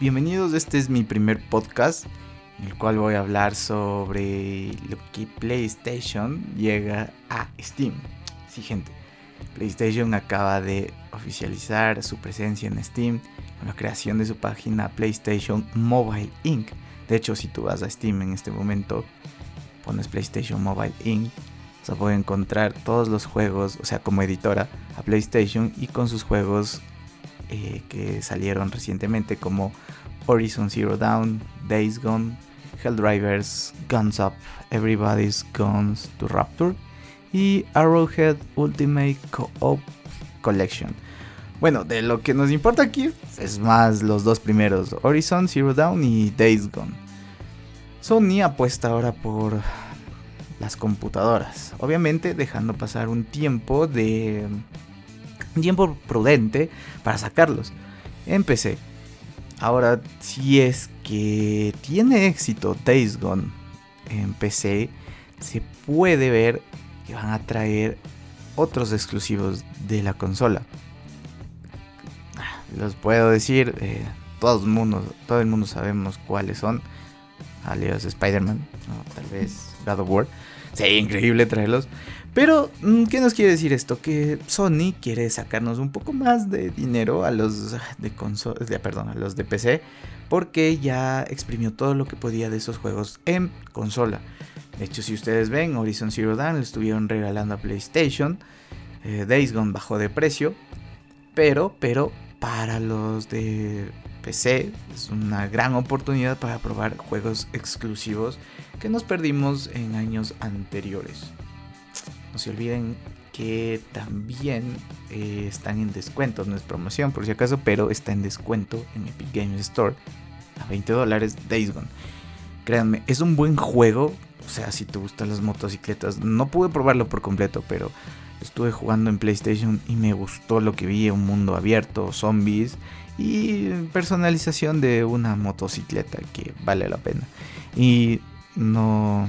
bienvenidos. Este es mi primer podcast en el cual voy a hablar sobre lo que PlayStation llega a Steam. Sí, gente, PlayStation acaba de oficializar su presencia en Steam con la creación de su página PlayStation Mobile Inc. De hecho, si tú vas a Steam en este momento, pones PlayStation Mobile Inc. Se puede encontrar todos los juegos, o sea, como editora a PlayStation y con sus juegos eh, que salieron recientemente como Horizon Zero Dawn, Days Gone, Helldrivers, Guns Up, Everybody's Guns to Rapture y Arrowhead Ultimate Co-op Collection. Bueno, de lo que nos importa aquí es más los dos primeros, Horizon Zero Dawn y Days Gone. Sony apuesta ahora por las computadoras, obviamente dejando pasar un tiempo de un tiempo prudente para sacarlos en PC. Ahora, si es que tiene éxito Days Gone en PC, se puede ver que van a traer otros exclusivos de la consola. Los puedo decir, eh, todo, el mundo, todo el mundo sabemos cuáles son. Alias Spider-Man, tal vez God of War. Sería increíble traerlos. Pero, mm, ¿qué nos quiere decir esto? Que Sony quiere sacarnos un poco más de dinero a los de de, perdón, a los de PC, porque ya exprimió todo lo que podía de esos juegos en consola. De hecho, si ustedes ven, Horizon Zero Dawn le estuvieron regalando a PlayStation. Eh, Days Gone bajó de precio. Pero, pero, para los de PC es una gran oportunidad para probar juegos exclusivos que nos perdimos en años anteriores. No se olviden que también eh, están en descuento, no es promoción por si acaso, pero está en descuento en Epic Games Store a 20 dólares Days Gone. Créanme, es un buen juego, o sea, si te gustan las motocicletas, no pude probarlo por completo, pero estuve jugando en PlayStation y me gustó lo que vi, un mundo abierto, zombies y personalización de una motocicleta que vale la pena. Y no...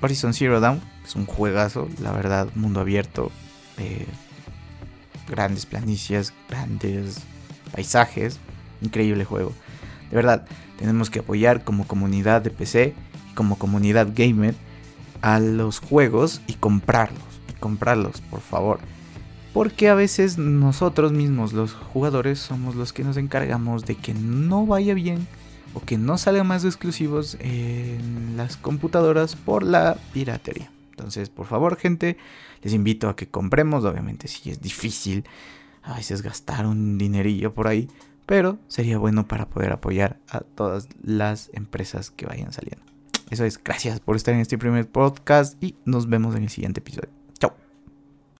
Horizon Zero Dawn es un juegazo, la verdad, mundo abierto, eh, grandes planicias, grandes paisajes, increíble juego. De verdad, tenemos que apoyar como comunidad de PC como comunidad gamer a los juegos y comprarlos, comprarlos, por favor. Porque a veces nosotros mismos, los jugadores, somos los que nos encargamos de que no vaya bien o que no salgan más exclusivos en las computadoras por la piratería. Entonces, por favor, gente, les invito a que compremos. Obviamente, si es difícil a veces gastar un dinerillo por ahí, pero sería bueno para poder apoyar a todas las empresas que vayan saliendo. Eso es, gracias por estar en este primer podcast y nos vemos en el siguiente episodio.